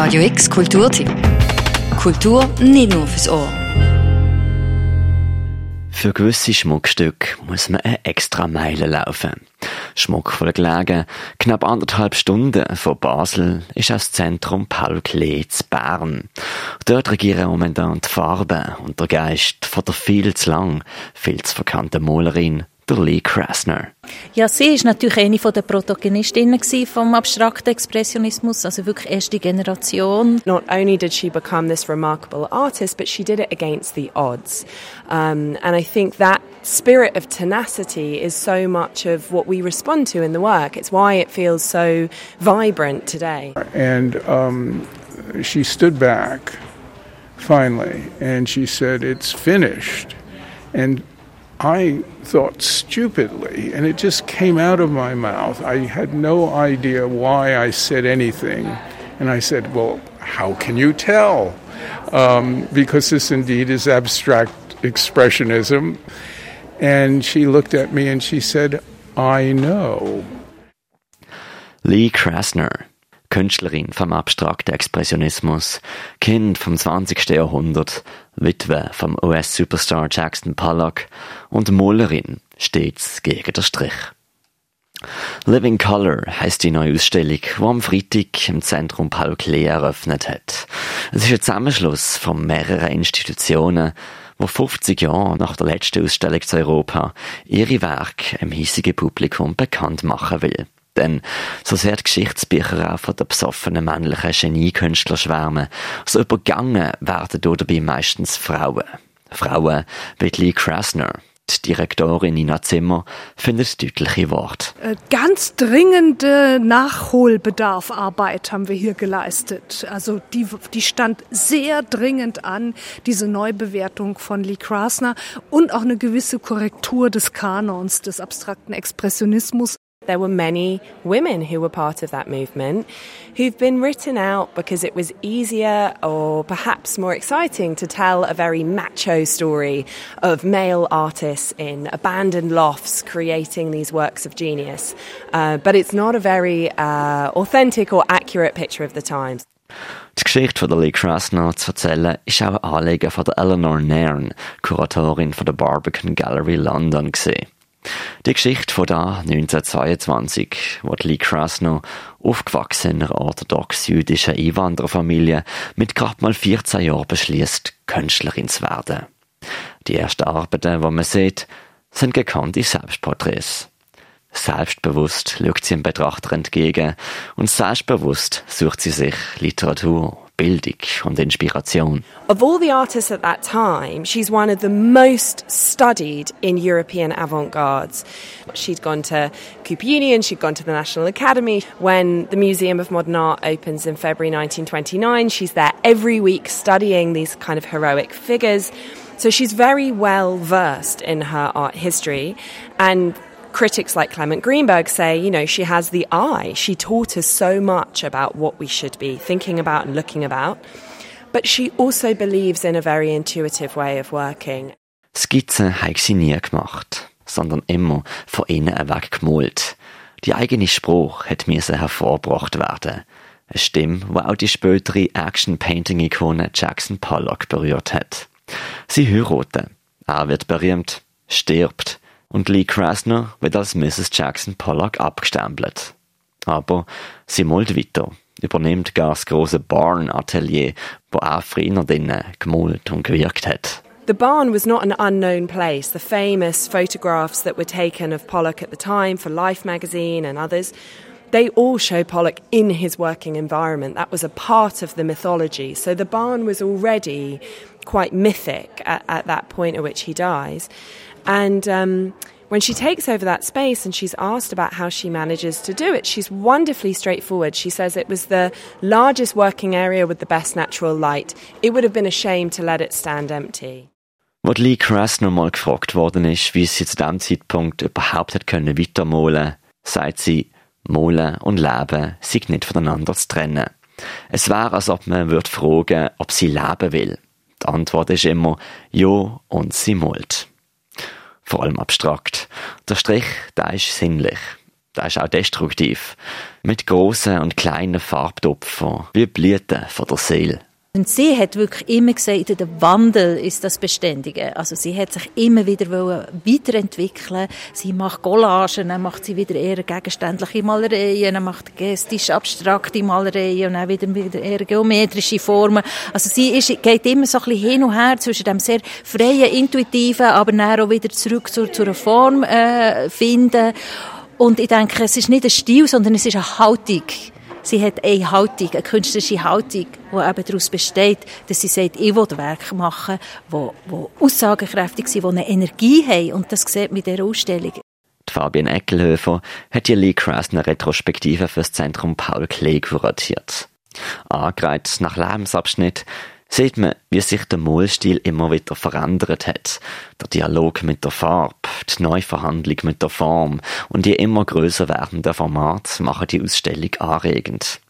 Radio X Kulturtipp. Kultur nicht nur fürs Ohr. Für gewisse Schmuckstücke muss man eine extra Meile laufen. Schmuck von der Gelegen, knapp anderthalb Stunden von Basel, ist das Zentrum Paul Klee zu Bern. Dort regieren momentan die Farben und der Geist von der viel zu lang, viel zu verkannten Malerin der Lee Krasner. Ja, sie ist natürlich eine der Protagonistinnen vom abstrakten Expressionismus, also wirklich erste Generation. Not only did she become this remarkable artist, but she did it against the odds. Um, and I think that spirit of tenacity is so much of what we respond to in the work. It's why it feels so vibrant today. And um, she stood back finally and she said, It's finished. And I thought stupidly, and it just came out of my mouth. I had no idea why I said anything. And I said, Well, how can you tell? Um, because this indeed is abstract expressionism. And she looked at me and she said, I know. Lee Krasner Künstlerin vom abstrakten Expressionismus, Kind vom 20. Jahrhundert, Witwe vom US-Superstar Jackson Pollock und Malerin, stets gegen den Strich. Living Color heißt die neue Ausstellung, die am Freitag im Zentrum Paul Klee eröffnet hat. Es ist ein Zusammenschluss von mehreren Institutionen, wo 50 Jahre nach der letzten Ausstellung zu Europa ihre Werke im hiesigen Publikum bekannt machen will. Denn so sehr die Geschichtsbücher auch von den besoffenen männlichen Geniekünstlern schwärmen, so übergangen werden dabei meistens Frauen. Frauen wie Lee Krasner, die Direktorin Nina Zimmer findet deutliche Worte. Äh, ganz dringende Nachholbedarfarbeit haben wir hier geleistet. Also die, die stand sehr dringend an, diese Neubewertung von Lee Krasner und auch eine gewisse Korrektur des Kanons des abstrakten Expressionismus. There were many women who were part of that movement who've been written out because it was easier or perhaps more exciting to tell a very macho story of male artists in abandoned lofts creating these works of genius. Uh, but it's not a very uh, authentic or accurate picture of the times. Die Geschichte von der Lee Krasner zu erzählen, ist auch ein Anliegen von der Eleanor Nairn, Kuratorin von der Barbican Gallery London, gesehen. Die Geschichte von da 1922, wo Lee Krasno, aufgewachsen in einer orthodox-jüdischen Einwandererfamilie, mit gerade mal 14 Jahren beschließt, Künstlerin zu werden. Die ersten Arbeiten, die man sieht, sind gekannte Selbstporträts. Selbstbewusst schaut sie dem Betrachter entgegen und selbstbewusst sucht sie sich Literatur, Bildung und Inspiration. Of all the artists at that time, she's one of the most studied in European avant-gardes. She'd gone to Cooper Union, she'd gone to the National Academy. When the Museum of Modern Art opens in February 1929, she's there every week studying these kind of heroic figures. So she's very well versed in her art history and critics like Clement Greenberg say, you know, she has the eye. She taught us so much about what we should be thinking about and looking about. But she also believes in a very intuitive way of working. Skizzen habe sie nie gemacht, sondern immer von innen weg gemalt. Die eigene Spruch hat müssen hervorgebracht werden. Eine Stimme, die auch die spätere Action-Painting-Ikone Jackson Pollock berührt hat. Sie heiraten. Er wird berühmt, stirbt und Lee Krasner wird als Mrs. Jackson Pollock abgestempelt. Aber sie malt weiter, übernimmt gar das große Barn-Atelier, wo auch früher drinnen gemalt und gewirkt hat. The barn was not an unknown place. The famous photographs that were taken of Pollock at the time for Life magazine and others, they all show Pollock in his working environment. That was a part of the mythology. So the barn was already quite mythic at, at that point at which he dies. And um, when she takes over that space and she's asked about how she manages to do it, she's wonderfully straightforward. She says it was the largest working area with the best natural light. It would have been a shame to let it stand empty. Wo Lee Krasner mal gefragt worden ist, wie sie zu diesem Zeitpunkt überhaupt hat können weitermalen, sagt sie, Malen und Leben sind nicht voneinander zu trennen. Es wäre, als ob man würde fragen, ob sie leben will. Die Antwort ist immer ja und sie malt vor allem abstrakt. Der Strich, der ist sinnlich. der ist auch destruktiv. Mit grossen und kleinen Farbtupfen, wie Blüten von der Seele. Und sie hat wirklich immer gesagt, der Wandel ist das Beständige. Also sie hat sich immer wieder weiterentwickeln. Sie macht Collagen, dann macht sie wieder eher gegenständliche Malereien, dann macht gestisch abstrakte Malereien und dann wieder, wieder eher geometrische Formen. Also sie ist, geht immer so ein bisschen hin und her zwischen dem sehr freien, intuitiven, aber dann auch wieder zurück zu, zu einer Form äh, finden. Und ich denke, es ist nicht ein Stil, sondern es ist eine Haltung sie hat eine Haltung, eine künstlerische Haltung, die eben daraus besteht, dass sie sagt, ich will Werke machen, die, die aussagekräftig sind, die eine Energie haben. Und das sieht in dieser Ausstellung. Die Fabian Eckelhöfer hat die Lee Krasner Retrospektive für das Zentrum Paul Klee kuratiert. Angereiht nach Lebensabschnitt sieht man, wie sich der Malstil immer wieder verändert hat. Der Dialog mit der Farbe, die Neuverhandlung mit der Form und die immer größer werdende Format machen die Ausstellung anregend.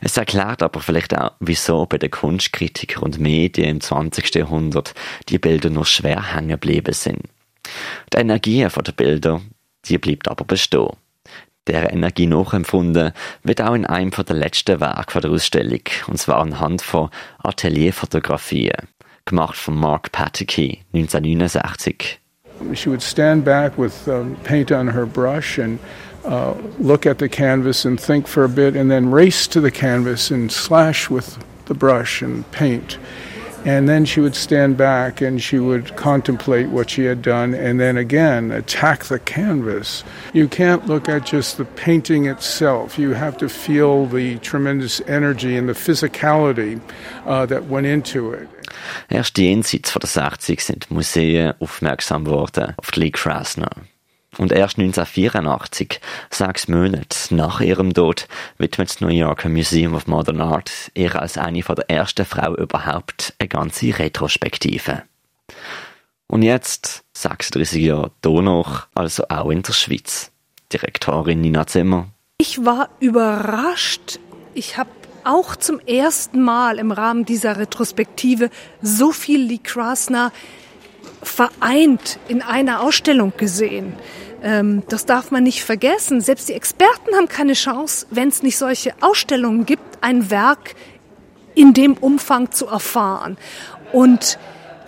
Es erklärt aber vielleicht auch, wieso bei den Kunstkritikern und Medien im 20. Jahrhundert die Bilder nur schwer hängen geblieben sind. Die Energie der Bilder, die bleibt aber bestehen der Energie nachempfunden wird auch in einem der letzten Werke der Ausstellung, und zwar anhand von Atelierfotografien, gemacht von Mark Pateke 1969. She would stand back with paint on her brush and uh, look at the canvas and think for a bit, and then race to the canvas and slash with the brush and paint. And then she would stand back and she would contemplate what she had done and then again attack the canvas. You can't look at just the painting itself. You have to feel the tremendous energy and the physicality uh, that went into it. Erst jenseits von der 60 sind Museen aufmerksam worden auf Lee Krasner. Und erst 1984, sechs Monate nach ihrem Tod, widmet das New Yorker Museum of Modern Art ihr als eine der ersten Frauen überhaupt eine ganze Retrospektive. Und jetzt, 36 Jahre danach, also auch in der Schweiz. Direktorin Nina Zimmer. Ich war überrascht. Ich habe auch zum ersten Mal im Rahmen dieser Retrospektive so viel Lee Krasner vereint in einer Ausstellung gesehen. Ähm, das darf man nicht vergessen. Selbst die Experten haben keine Chance, wenn es nicht solche Ausstellungen gibt, ein Werk in dem Umfang zu erfahren. Und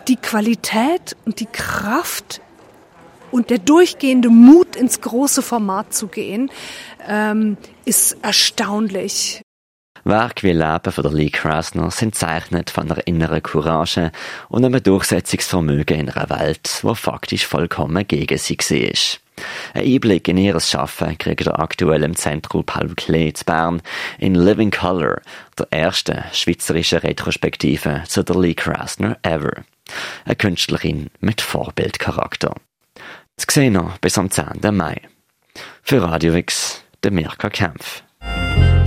die Qualität und die Kraft und der durchgehende Mut ins große Format zu gehen, ähm, ist erstaunlich. Werke wie Leben von der Lee Krasner sind zeichnet von einer inneren Courage und einem Durchsetzungsvermögen in einer Welt, wo faktisch vollkommen gegen sie war. Ein Einblick in ihr Schaffen kriegt ihr aktuell im Zentrum Paul Klee zu Bern in Living Color, der ersten schweizerischen Retrospektive zu der Lee Krasner ever. Eine Künstlerin mit Vorbildcharakter. Zu sehen noch bis am 10. Mai. Für Radio X, der Mirka Kempf.